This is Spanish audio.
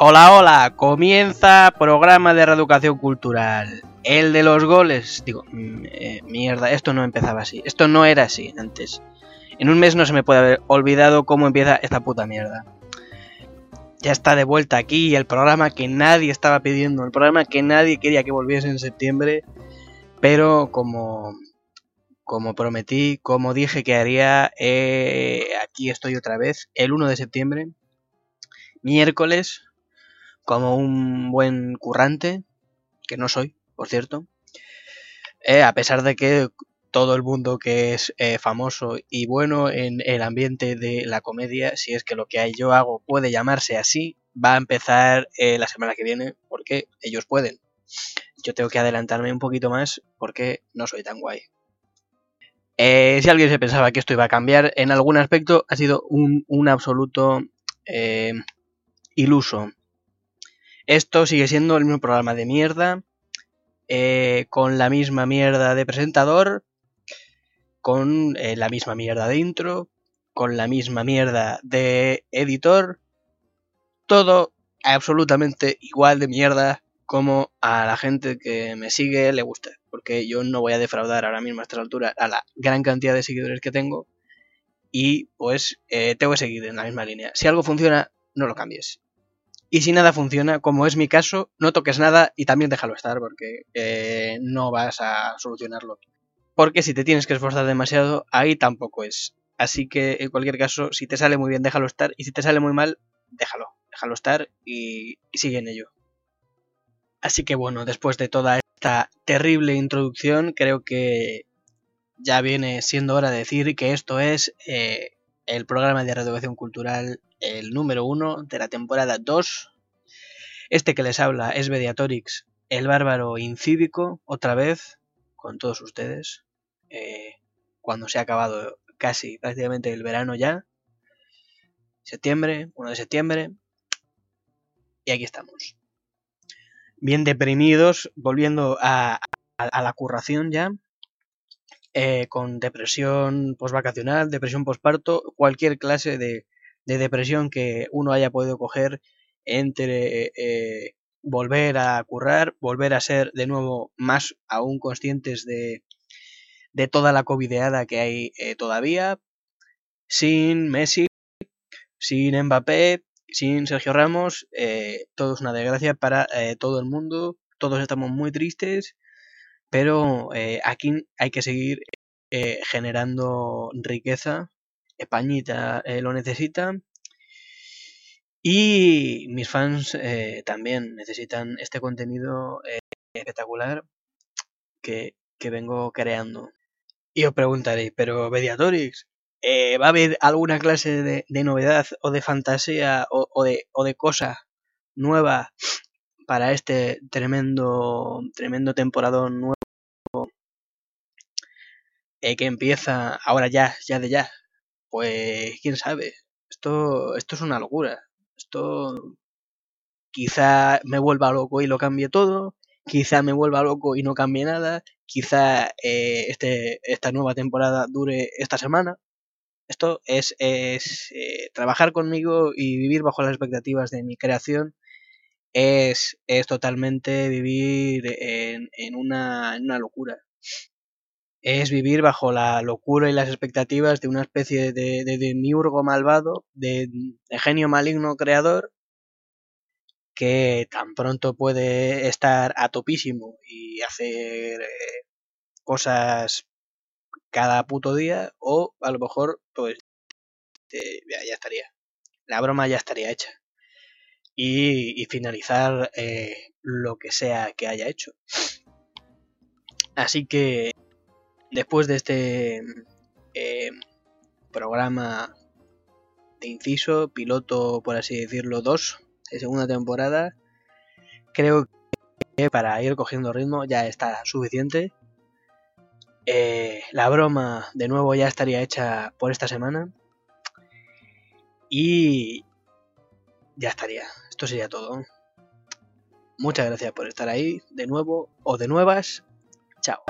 Hola, hola, comienza programa de reeducación cultural. El de los goles. Digo, mm, eh, mierda, esto no empezaba así. Esto no era así antes. En un mes no se me puede haber olvidado cómo empieza esta puta mierda. Ya está de vuelta aquí el programa que nadie estaba pidiendo, el programa que nadie quería que volviese en septiembre, pero como como prometí, como dije que haría, eh, aquí estoy otra vez, el 1 de septiembre, miércoles, como un buen currante, que no soy, por cierto, eh, a pesar de que todo el mundo que es eh, famoso y bueno en el ambiente de la comedia, si es que lo que yo hago puede llamarse así, va a empezar la semana que viene, porque ellos pueden. Yo tengo que adelantarme un poquito más porque no soy tan guay. Eh, si alguien se pensaba que esto iba a cambiar en algún aspecto, ha sido un, absoluto eh, iluso. Esto sigue siendo el mismo programa de mierda, eh, con la misma mierda de presentador, con la misma mierda de intro, con la misma mierda de editor, todo absolutamente igual de mierda como a la gente que me sigue le gusta porque yo no voy a defraudar ahora mismo a esta altura a la gran cantidad de seguidores que tengo y pues eh, tengo que seguir en la misma línea. Si algo funciona, no lo cambies. Y si nada funciona, como es mi caso, no toques nada y también déjalo estar porque eh, no vas a solucionarlo. Porque si te tienes que esforzar demasiado, ahí tampoco es. Así que en cualquier caso, si te sale muy bien, déjalo estar. Y si te sale muy mal, déjalo. Déjalo estar y, sigue en ello. Así que bueno, después de toda esta terrible introducción, creo que ya viene siendo hora de decir que esto es eh, el programa de reeducación cultural, el número uno de la temporada 2. Este que les habla es Mediatorix, el bárbaro incívico, otra vez, con todos ustedes, eh, cuando se ha acabado casi prácticamente el verano ya. Septiembre, 1 de septiembre. Y aquí estamos bien deprimidos, volviendo a, la curración ya, eh, con depresión postvacacional, depresión postparto, cualquier clase de, depresión que uno haya podido coger entre eh, volver a currar, volver a ser de nuevo más aún conscientes de, toda la covideada que hay eh, todavía, sin Messi, sin Mbappé, sin Sergio Ramos, eh, todo es una desgracia para eh, todo el mundo, todos estamos muy tristes, pero eh, aquí hay que seguir generando riqueza, Españita lo necesita. Y mis fans también necesitan este contenido espectacular que, que vengo creando. Y os preguntaréis, pero Mediatorix, eh, ¿va a haber alguna clase de, novedad o de fantasía o, de, o de cosa nueva para este tremendo, tremendo temporadón nuevo eh, que empieza ahora ya, ya de ya? Pues quién sabe. Esto, esto es una locura. Esto quizá me vuelva loco y lo cambie todo. Quizá me vuelva loco y no cambie nada. Quizá eh, este, esta nueva temporada dure esta semana. Esto es, es eh, trabajar conmigo y vivir bajo las expectativas de mi creación. Es, es totalmente vivir en, en, una, en una locura. Es vivir bajo la locura y las expectativas de una especie de, de, de miurgo malvado, de, de genio maligno creador, que tan pronto puede estar a topísimo y hacer eh, cosas cada puto día o a lo mejor pues ya, estaría. La broma ya estaría hecha. Y, finalizar eh, lo que sea que haya hecho. Así que después de este eh, programa de inciso, piloto por así decirlo 2 de segunda temporada, creo que para ir cogiendo ritmo ya está suficiente eh, la broma de nuevo ya estaría hecha por esta semana. Y ya estaría. Esto sería todo. Muchas gracias por estar ahí de nuevo o de nuevas. Chao.